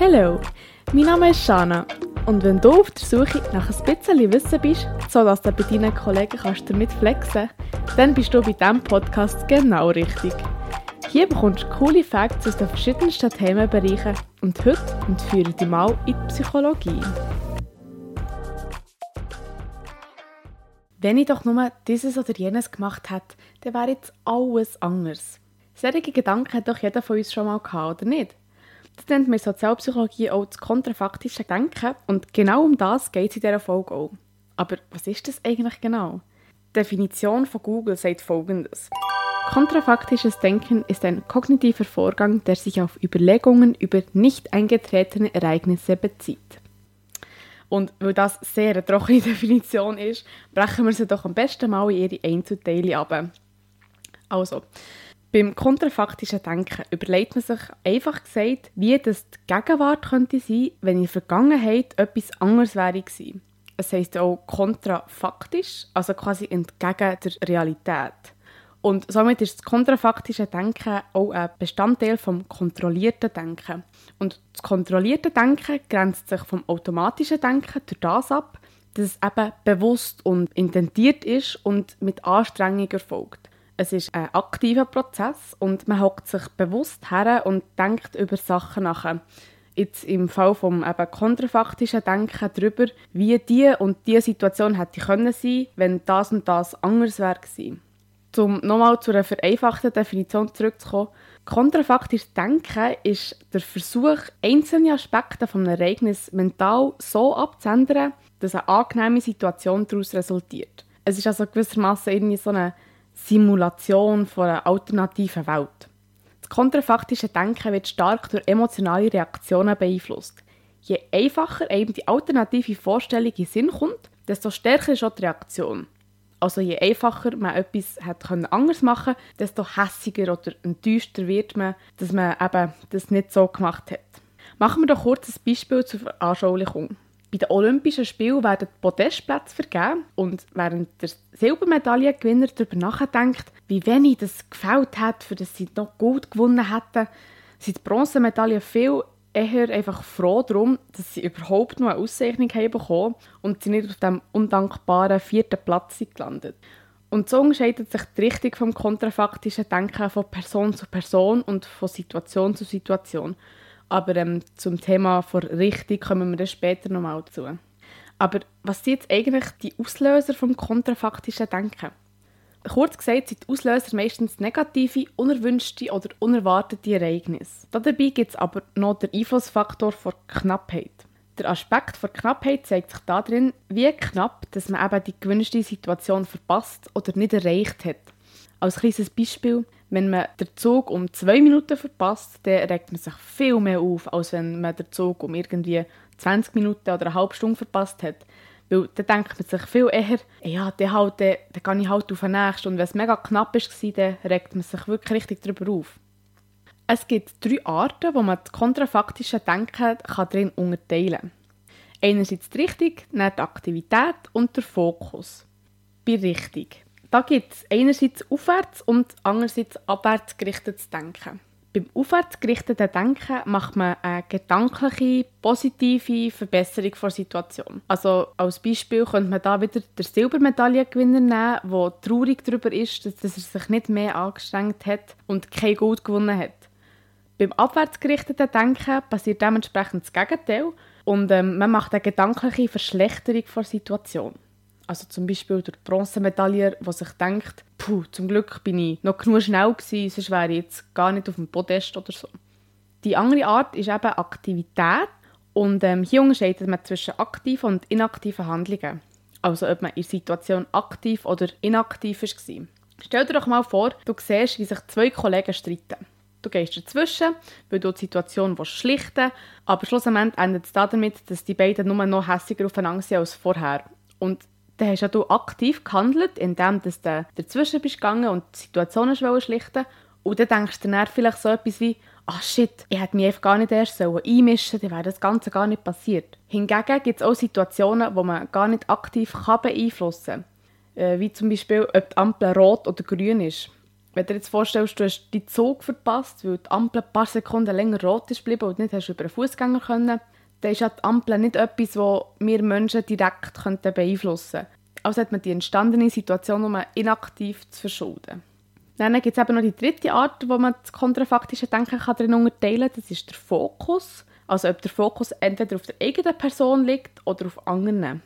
Hallo, mein Name ist Shana und wenn du auf der Suche nach ein bisschen Wissen bist, sodass du bei deinen Kollegen kannst damit flexen dann bist du bei diesem Podcast genau richtig. Hier bekommst du coole Facts aus den verschiedensten Themenbereichen und heute entführe ich dich mal in die Psychologie. Wenn ich doch nur dieses oder jenes gemacht hätte, dann wäre jetzt alles anders. Solche Gedanken hat doch jeder von uns schon mal gehabt, oder nicht? Das nennt man in Sozialpsychologie auch das kontrafaktische Denken und genau um das geht es in dieser Folge auch. Aber was ist das eigentlich genau? Die Definition von Google sagt folgendes. Kontrafaktisches Denken ist ein kognitiver Vorgang, der sich auf Überlegungen über nicht eingetretene Ereignisse bezieht. Und weil das sehr eine trockene Definition ist, brechen wir sie doch am besten mal in ihre Einzelteile ab. Also, beim kontrafaktischen Denken überlegt man sich einfach gesagt, wie das die Gegenwart könnte sein, wenn in der Vergangenheit etwas anderes wäre gewesen. Es heisst auch kontrafaktisch, also quasi entgegen der Realität. Und somit ist das kontrafaktische Denken auch ein Bestandteil vom kontrollierten Denken. Und das kontrollierte Denken grenzt sich vom automatischen Denken durch das ab, dass es eben bewusst und intentiert ist und mit Anstrengung erfolgt. Es ist ein aktiver Prozess und man hockt sich bewusst her und denkt über Sachen nach. Jetzt im Fall vom eben kontrafaktischen Denken darüber, wie die und die Situation hätte können sein, wenn das und das anders wäre gewesen. Um nochmal zu einer vereinfachten Definition zurückzukommen, kontrafaktisches Denken ist der Versuch, einzelne Aspekte von einem Ereignis mental so abzuändern, dass eine angenehme Situation daraus resultiert. Es ist also gewissermaßen irgendwie so eine Simulation von einer alternativen Welt. Das kontrafaktische Denken wird stark durch emotionale Reaktionen beeinflusst. Je einfacher einem die alternative Vorstellung in Sinn kommt, desto stärker ist auch die Reaktion. Also je einfacher man etwas hat anders machen konnte, desto hässiger oder enttäuschter wird man, dass man eben das nicht so gemacht hat. Machen wir doch kurz ein Beispiel zur Veranschaulichung. Bei den Olympischen Spielen werden Podestplätze vergeben und während der Silbermedaillengewinner darüber nachdenkt, wie wenig das gefällt hat, für das sie noch gut gewonnen hätten, sind die Bronzemedaillen viel eher einfach froh darum, dass sie überhaupt noch eine Auszeichnung haben bekommen und sie nicht auf dem undankbaren vierten Platz sind gelandet. Und so unterscheidet sich die Richtung vom kontrafaktischen Denken von Person zu Person und von Situation zu Situation. Aber ähm, zum Thema von Richtung kommen wir dann später nochmal dazu. Aber was sind jetzt eigentlich die Auslöser vom kontrafaktischen Denken? Kurz gesagt sind die Auslöser meistens negative, unerwünschte oder unerwartete Ereignisse. Dabei gibt es aber noch den Einflussfaktor der Knappheit. Der Aspekt der Knappheit zeigt sich darin, wie knapp dass man eben die gewünschte Situation verpasst oder nicht erreicht hat. Als kleines Beispiel, wenn man den Zug um zwei Minuten verpasst, dann regt man sich viel mehr auf, als wenn man den Zug um irgendwie 20 Minuten oder eine halbe Stunde verpasst hat. Weil dann denkt man sich viel eher, ja, dann, halt, dann, dann kann ich halt auf den nächsten. Und wenn es mega knapp war, dann regt man sich wirklich richtig darüber auf. Es gibt drei Arten, wo man das kontrafaktische Denken kann drin unterteilen kann. Einerseits die Richtung, dann die Aktivität und der Fokus. Bei Richtung da gibt es einerseits aufwärts und andererseits abwärts gerichtetes Denken. Beim aufwärts gerichteten Denken macht man eine gedankliche, positive Verbesserung der Situation. Also als Beispiel könnte man da wieder den Silbermedaillengewinner nehmen, der traurig darüber ist, dass er sich nicht mehr angestrengt hat und kein Gold gewonnen hat. Beim abwärts gerichteten Denken passiert dementsprechend das Gegenteil und ähm, man macht eine gedankliche Verschlechterung der Situation. Also zum Beispiel der Bronzemedaillier, der sich denkt, puh, zum Glück bin ich noch genug schnell gewesen, sonst wäre ich jetzt gar nicht auf dem Podest oder so. Die andere Art ist eben Aktivität und ähm, hier unterscheidet man zwischen aktiven und inaktiven Handlungen. Also ob man in der Situation aktiv oder inaktiv war. Stell dir doch mal vor, du siehst, wie sich zwei Kollegen streiten. Du gehst dazwischen, weil du die Situation schlichten willst, aber schlussendlich endet es damit, dass die beiden nur noch hässiger aufeinander sind als vorher. Und dann hast ja du aktiv gehandelt, indem du dazwischen bist gegangen und die Situationen schlichten Und dann denkst du dann vielleicht so etwas wie, ah shit, ich hätte mich einfach gar nicht erst einmischen dann wäre das Ganze gar nicht passiert. Hingegen gibt es auch Situationen, wo man gar nicht aktiv kann beeinflussen kann. Äh, wie zum Beispiel, ob die Ampel rot oder grün ist. wenn du dir jetzt vorstellst, du hast die Zug verpasst, weil die Ampel ein paar Sekunden länger rot ist geblieben und nicht hast über einen Fußgänger können, dann ist die Ampel nicht etwas, das wir Menschen direkt beeinflussen könnten. Also hat man die entstandene Situation, um inaktiv zu verschulden. Dann gibt es eben noch die dritte Art, wo man das kontrafaktische Denken kann drin unterteilen kann. Das ist der Fokus. Also ob der Fokus entweder auf der eigenen Person liegt oder auf anderen.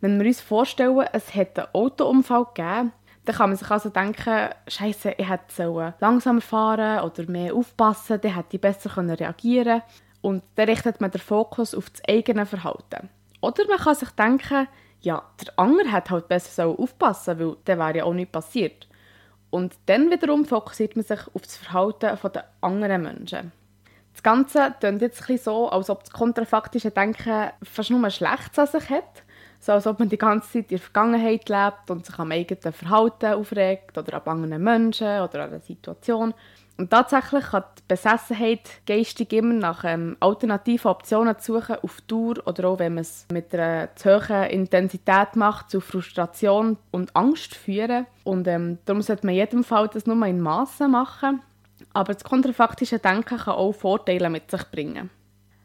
Wenn wir uns vorstellen, es hätte einen Autounfall gegeben, dann kann man sich also denken, Scheiße, ich hätte langsamer fahren oder mehr aufpassen, dann hätte ich besser reagieren können. Und dann richtet man den Fokus auf das eigene Verhalten. Oder man kann sich denken, ja, der andere hat halt besser aufpassen weil dann wäre ja auch nichts passiert. Und dann wiederum fokussiert man sich auf das Verhalten der anderen Menschen. Das Ganze klingt jetzt ein so, als ob das kontrafaktische Denken fast nur Schlechtes an sich hat. So als ob man die ganze Zeit in der Vergangenheit lebt und sich am eigenen Verhalten aufregt oder an anderen Menschen oder an einer Situation. Und tatsächlich kann die Besessenheit geistig immer nach ähm, alternativen Optionen zu suchen, auf Dauer oder auch wenn man es mit einer zu hohen Intensität macht, zu Frustration und Angst führen. Und ähm, darum sollte man in jedem Fall das nur in Massen machen. Aber das kontrafaktische Denken kann auch Vorteile mit sich bringen.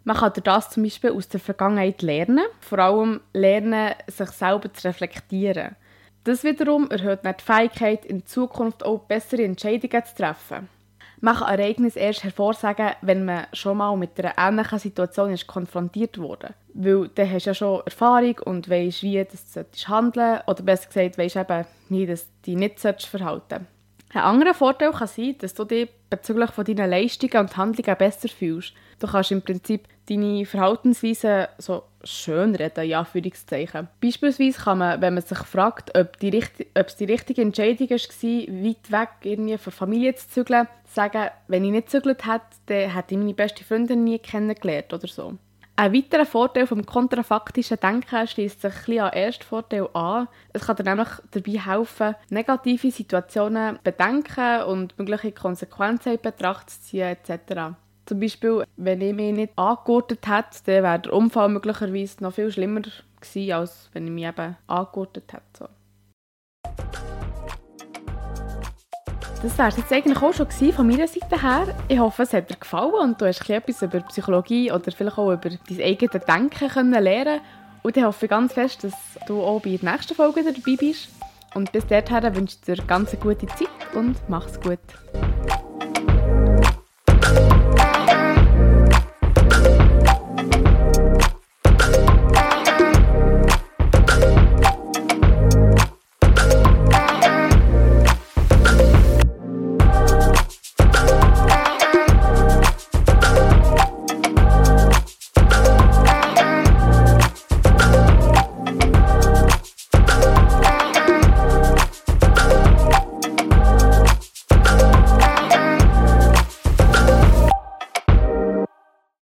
Man kann das zum Beispiel aus der Vergangenheit lernen, vor allem lernen, sich selber zu reflektieren. Das wiederum erhöht die Fähigkeit, in Zukunft auch bessere Entscheidungen zu treffen. Man kann Ereignisse erst hervorsagen, wenn man schon mal mit einer ähnlichen Situation ist konfrontiert wurde. Weil dann hast du ja schon Erfahrung und weißt, wie du handeln Oder besser gesagt, weißt eben, wie du dich nicht verhalten solltest. Ein anderer Vorteil kann sein, dass du dich bezüglich von deinen Leistungen und Handlungen besser fühlst. Du kannst im Prinzip deine Verhaltensweise so schön reden, ja, Anführungszeichen. Beispielsweise kann man, wenn man sich fragt, ob, die, ob es die richtige Entscheidung war, weit weg irgendwie von Familie zu zügeln, sagen, wenn ich nicht gezügelt hätte, dann hätte ich meine beste Freundin nie kennengelernt oder so. Ein weiterer Vorteil vom kontrafaktischen Denken schließt sich ein an den ersten Vorteil an. Es kann dir nämlich dabei helfen, negative Situationen zu bedenken und mögliche Konsequenzen in Betracht zu ziehen etc. Zum Beispiel, wenn ich mich nicht angegurtet hätte, dann wäre der Unfall möglicherweise noch viel schlimmer gewesen, als wenn ich mich eben angegurtet hätte. Das war es jetzt eigentlich auch schon von meiner Seite her. Ich hoffe, es hat dir gefallen und du hast etwas über Psychologie oder vielleicht auch über dein eigenes Denken können lernen Und ich hoffe ganz fest, dass du auch bei der nächsten Folge dabei bist. Und bis dahin wünsche ich dir ganz eine gute Zeit und mach's gut.